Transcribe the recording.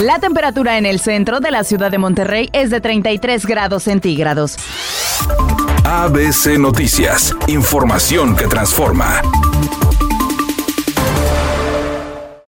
La temperatura en el centro de la ciudad de Monterrey es de 33 grados centígrados. ABC Noticias, información que transforma.